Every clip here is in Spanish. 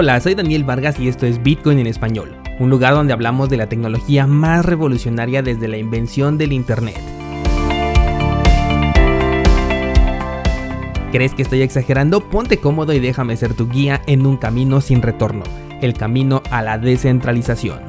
Hola, soy Daniel Vargas y esto es Bitcoin en español, un lugar donde hablamos de la tecnología más revolucionaria desde la invención del Internet. ¿Crees que estoy exagerando? Ponte cómodo y déjame ser tu guía en un camino sin retorno, el camino a la descentralización.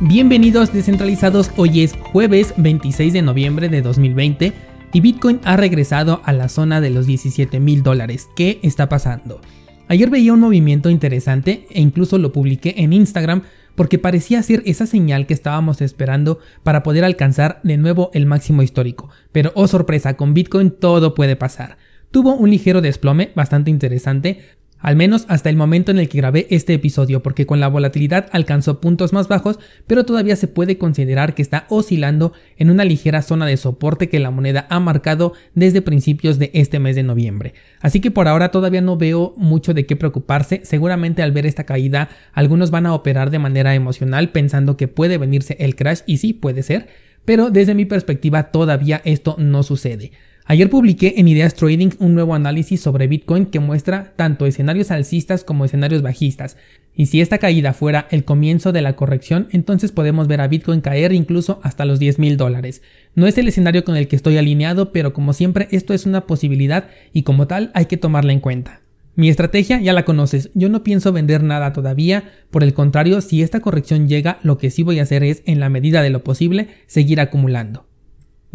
Bienvenidos descentralizados, hoy es jueves 26 de noviembre de 2020 y Bitcoin ha regresado a la zona de los 17 mil dólares. ¿Qué está pasando? Ayer veía un movimiento interesante e incluso lo publiqué en Instagram porque parecía ser esa señal que estábamos esperando para poder alcanzar de nuevo el máximo histórico. Pero oh sorpresa, con Bitcoin todo puede pasar. Tuvo un ligero desplome bastante interesante, al menos hasta el momento en el que grabé este episodio, porque con la volatilidad alcanzó puntos más bajos, pero todavía se puede considerar que está oscilando en una ligera zona de soporte que la moneda ha marcado desde principios de este mes de noviembre. Así que por ahora todavía no veo mucho de qué preocuparse, seguramente al ver esta caída algunos van a operar de manera emocional pensando que puede venirse el crash y sí puede ser, pero desde mi perspectiva todavía esto no sucede. Ayer publiqué en Ideas Trading un nuevo análisis sobre Bitcoin que muestra tanto escenarios alcistas como escenarios bajistas. Y si esta caída fuera el comienzo de la corrección, entonces podemos ver a Bitcoin caer incluso hasta los 10 mil dólares. No es el escenario con el que estoy alineado, pero como siempre esto es una posibilidad y como tal hay que tomarla en cuenta. Mi estrategia ya la conoces, yo no pienso vender nada todavía, por el contrario, si esta corrección llega, lo que sí voy a hacer es, en la medida de lo posible, seguir acumulando.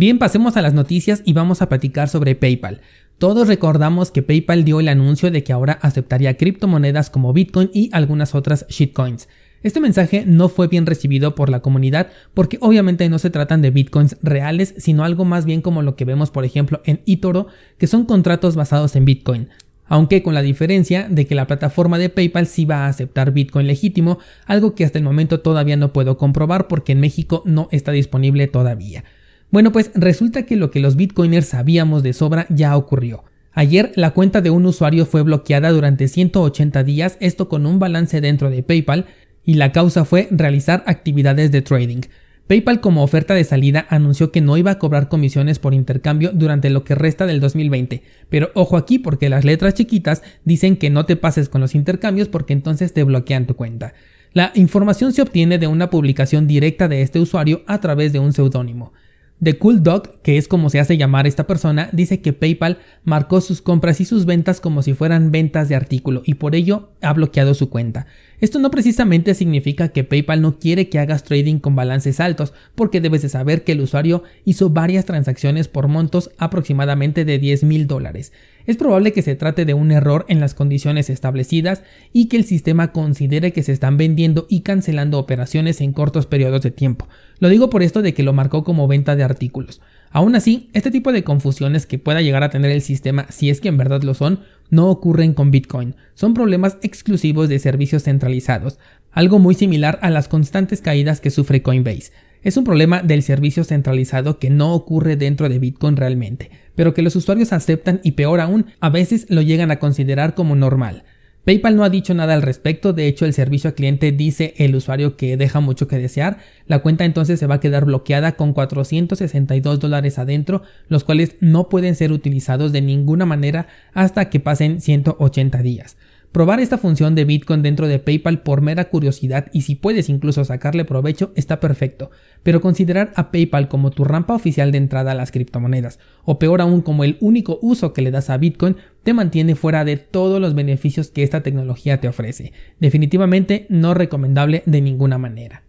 Bien, pasemos a las noticias y vamos a platicar sobre PayPal. Todos recordamos que PayPal dio el anuncio de que ahora aceptaría criptomonedas como Bitcoin y algunas otras shitcoins. Este mensaje no fue bien recibido por la comunidad porque obviamente no se tratan de bitcoins reales, sino algo más bien como lo que vemos por ejemplo en eToro, que son contratos basados en bitcoin. Aunque con la diferencia de que la plataforma de PayPal sí va a aceptar bitcoin legítimo, algo que hasta el momento todavía no puedo comprobar porque en México no está disponible todavía. Bueno, pues resulta que lo que los bitcoiners sabíamos de sobra ya ocurrió. Ayer la cuenta de un usuario fue bloqueada durante 180 días, esto con un balance dentro de PayPal, y la causa fue realizar actividades de trading. PayPal como oferta de salida anunció que no iba a cobrar comisiones por intercambio durante lo que resta del 2020, pero ojo aquí porque las letras chiquitas dicen que no te pases con los intercambios porque entonces te bloquean tu cuenta. La información se obtiene de una publicación directa de este usuario a través de un seudónimo. The Cool Dog, que es como se hace llamar esta persona, dice que PayPal marcó sus compras y sus ventas como si fueran ventas de artículo y por ello ha bloqueado su cuenta. Esto no precisamente significa que PayPal no quiere que hagas trading con balances altos, porque debes de saber que el usuario hizo varias transacciones por montos aproximadamente de 10 mil dólares. Es probable que se trate de un error en las condiciones establecidas y que el sistema considere que se están vendiendo y cancelando operaciones en cortos periodos de tiempo. Lo digo por esto de que lo marcó como venta de artículos. Aún así, este tipo de confusiones que pueda llegar a tener el sistema, si es que en verdad lo son, no ocurren con Bitcoin. Son problemas exclusivos de servicios centralizados, algo muy similar a las constantes caídas que sufre Coinbase. Es un problema del servicio centralizado que no ocurre dentro de Bitcoin realmente, pero que los usuarios aceptan y peor aún, a veces lo llegan a considerar como normal. PayPal no ha dicho nada al respecto, de hecho el servicio al cliente dice el usuario que deja mucho que desear, la cuenta entonces se va a quedar bloqueada con 462 dólares adentro, los cuales no pueden ser utilizados de ninguna manera hasta que pasen 180 días. Probar esta función de Bitcoin dentro de PayPal por mera curiosidad y si puedes incluso sacarle provecho está perfecto, pero considerar a PayPal como tu rampa oficial de entrada a las criptomonedas, o peor aún como el único uso que le das a Bitcoin, te mantiene fuera de todos los beneficios que esta tecnología te ofrece. Definitivamente no recomendable de ninguna manera.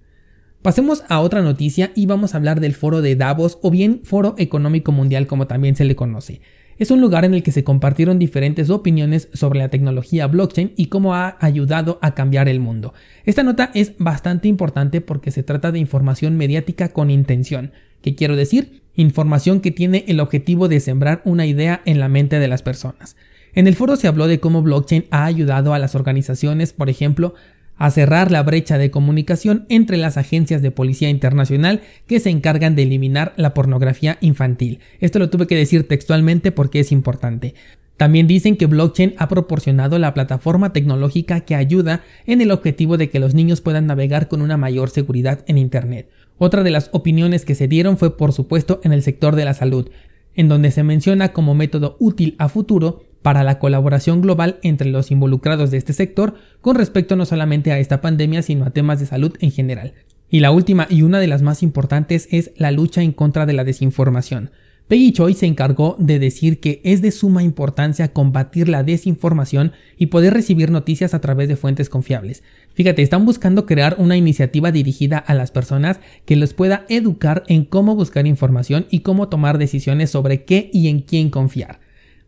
Pasemos a otra noticia y vamos a hablar del foro de Davos o bien Foro Económico Mundial como también se le conoce. Es un lugar en el que se compartieron diferentes opiniones sobre la tecnología blockchain y cómo ha ayudado a cambiar el mundo. Esta nota es bastante importante porque se trata de información mediática con intención. ¿Qué quiero decir? Información que tiene el objetivo de sembrar una idea en la mente de las personas. En el foro se habló de cómo blockchain ha ayudado a las organizaciones, por ejemplo, a cerrar la brecha de comunicación entre las agencias de policía internacional que se encargan de eliminar la pornografía infantil. Esto lo tuve que decir textualmente porque es importante. También dicen que blockchain ha proporcionado la plataforma tecnológica que ayuda en el objetivo de que los niños puedan navegar con una mayor seguridad en Internet. Otra de las opiniones que se dieron fue por supuesto en el sector de la salud, en donde se menciona como método útil a futuro para la colaboración global entre los involucrados de este sector con respecto no solamente a esta pandemia, sino a temas de salud en general. Y la última y una de las más importantes es la lucha en contra de la desinformación. Peggy Choi se encargó de decir que es de suma importancia combatir la desinformación y poder recibir noticias a través de fuentes confiables. Fíjate, están buscando crear una iniciativa dirigida a las personas que les pueda educar en cómo buscar información y cómo tomar decisiones sobre qué y en quién confiar.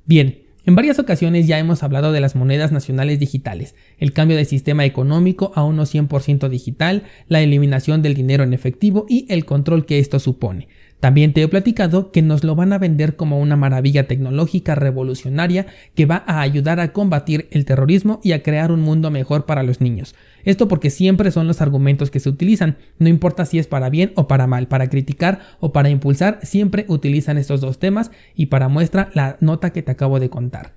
Bien, en varias ocasiones ya hemos hablado de las monedas nacionales digitales, el cambio de sistema económico a uno 100% digital, la eliminación del dinero en efectivo y el control que esto supone. También te he platicado que nos lo van a vender como una maravilla tecnológica revolucionaria que va a ayudar a combatir el terrorismo y a crear un mundo mejor para los niños. Esto porque siempre son los argumentos que se utilizan, no importa si es para bien o para mal, para criticar o para impulsar, siempre utilizan estos dos temas y para muestra la nota que te acabo de contar.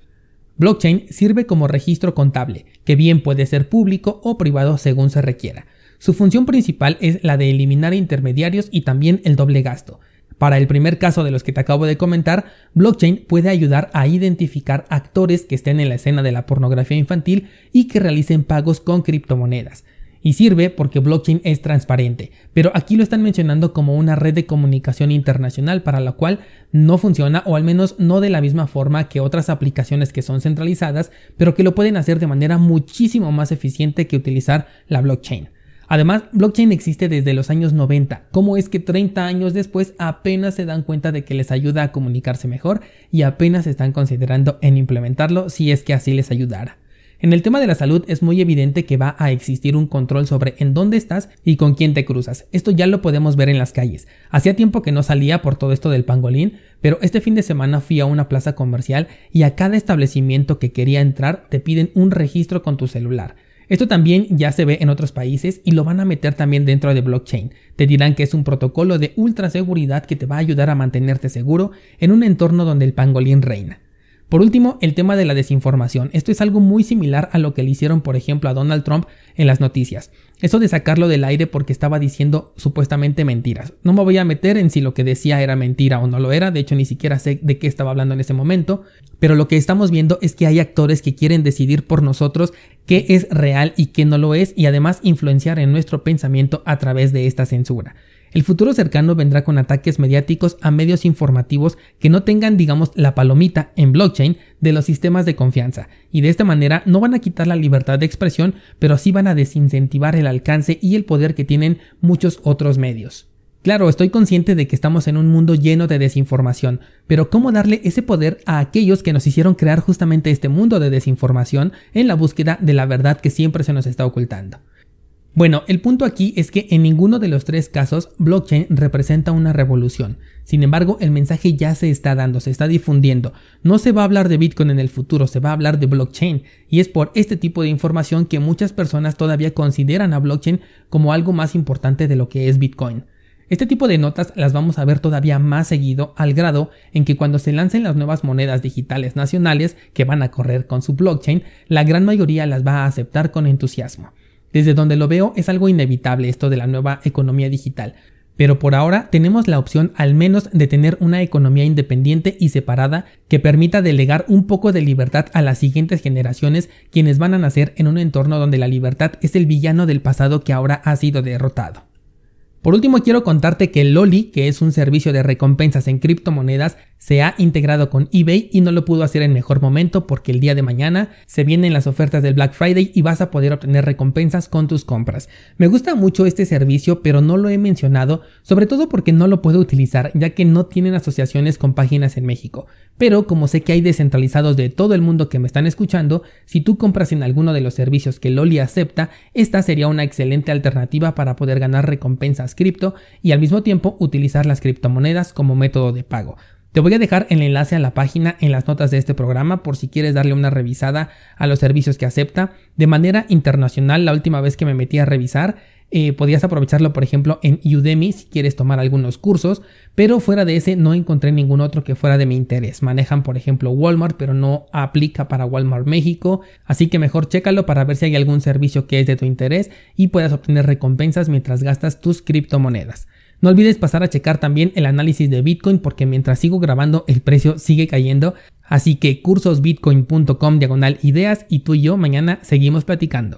Blockchain sirve como registro contable, que bien puede ser público o privado según se requiera. Su función principal es la de eliminar intermediarios y también el doble gasto. Para el primer caso de los que te acabo de comentar, blockchain puede ayudar a identificar actores que estén en la escena de la pornografía infantil y que realicen pagos con criptomonedas. Y sirve porque blockchain es transparente, pero aquí lo están mencionando como una red de comunicación internacional para la cual no funciona o al menos no de la misma forma que otras aplicaciones que son centralizadas, pero que lo pueden hacer de manera muchísimo más eficiente que utilizar la blockchain. Además, blockchain existe desde los años 90. ¿Cómo es que 30 años después apenas se dan cuenta de que les ayuda a comunicarse mejor y apenas están considerando en implementarlo si es que así les ayudara? En el tema de la salud es muy evidente que va a existir un control sobre en dónde estás y con quién te cruzas. Esto ya lo podemos ver en las calles. Hacía tiempo que no salía por todo esto del pangolín, pero este fin de semana fui a una plaza comercial y a cada establecimiento que quería entrar te piden un registro con tu celular. Esto también ya se ve en otros países y lo van a meter también dentro de blockchain. Te dirán que es un protocolo de ultra seguridad que te va a ayudar a mantenerte seguro en un entorno donde el pangolín reina. Por último, el tema de la desinformación. Esto es algo muy similar a lo que le hicieron, por ejemplo, a Donald Trump en las noticias. Eso de sacarlo del aire porque estaba diciendo supuestamente mentiras. No me voy a meter en si lo que decía era mentira o no lo era, de hecho ni siquiera sé de qué estaba hablando en ese momento, pero lo que estamos viendo es que hay actores que quieren decidir por nosotros qué es real y qué no lo es y además influenciar en nuestro pensamiento a través de esta censura. El futuro cercano vendrá con ataques mediáticos a medios informativos que no tengan, digamos, la palomita en blockchain de los sistemas de confianza, y de esta manera no van a quitar la libertad de expresión, pero sí van a desincentivar el alcance y el poder que tienen muchos otros medios. Claro, estoy consciente de que estamos en un mundo lleno de desinformación, pero ¿cómo darle ese poder a aquellos que nos hicieron crear justamente este mundo de desinformación en la búsqueda de la verdad que siempre se nos está ocultando? Bueno, el punto aquí es que en ninguno de los tres casos blockchain representa una revolución. Sin embargo, el mensaje ya se está dando, se está difundiendo. No se va a hablar de Bitcoin en el futuro, se va a hablar de blockchain. Y es por este tipo de información que muchas personas todavía consideran a blockchain como algo más importante de lo que es Bitcoin. Este tipo de notas las vamos a ver todavía más seguido al grado en que cuando se lancen las nuevas monedas digitales nacionales que van a correr con su blockchain, la gran mayoría las va a aceptar con entusiasmo. Desde donde lo veo es algo inevitable esto de la nueva economía digital, pero por ahora tenemos la opción al menos de tener una economía independiente y separada que permita delegar un poco de libertad a las siguientes generaciones quienes van a nacer en un entorno donde la libertad es el villano del pasado que ahora ha sido derrotado. Por último, quiero contarte que Loli, que es un servicio de recompensas en criptomonedas, se ha integrado con eBay y no lo pudo hacer en mejor momento porque el día de mañana se vienen las ofertas del Black Friday y vas a poder obtener recompensas con tus compras. Me gusta mucho este servicio, pero no lo he mencionado, sobre todo porque no lo puedo utilizar ya que no tienen asociaciones con páginas en México. Pero como sé que hay descentralizados de todo el mundo que me están escuchando, si tú compras en alguno de los servicios que Loli acepta, esta sería una excelente alternativa para poder ganar recompensas cripto y al mismo tiempo utilizar las criptomonedas como método de pago. Te voy a dejar el enlace a la página en las notas de este programa por si quieres darle una revisada a los servicios que acepta. De manera internacional, la última vez que me metí a revisar, eh, podías aprovecharlo, por ejemplo, en Udemy si quieres tomar algunos cursos, pero fuera de ese no encontré ningún otro que fuera de mi interés. Manejan, por ejemplo, Walmart, pero no aplica para Walmart México, así que mejor chécalo para ver si hay algún servicio que es de tu interés y puedas obtener recompensas mientras gastas tus criptomonedas. No olvides pasar a checar también el análisis de Bitcoin porque mientras sigo grabando el precio sigue cayendo, Así que cursosbitcoin.com diagonal ideas y tú y yo mañana seguimos platicando.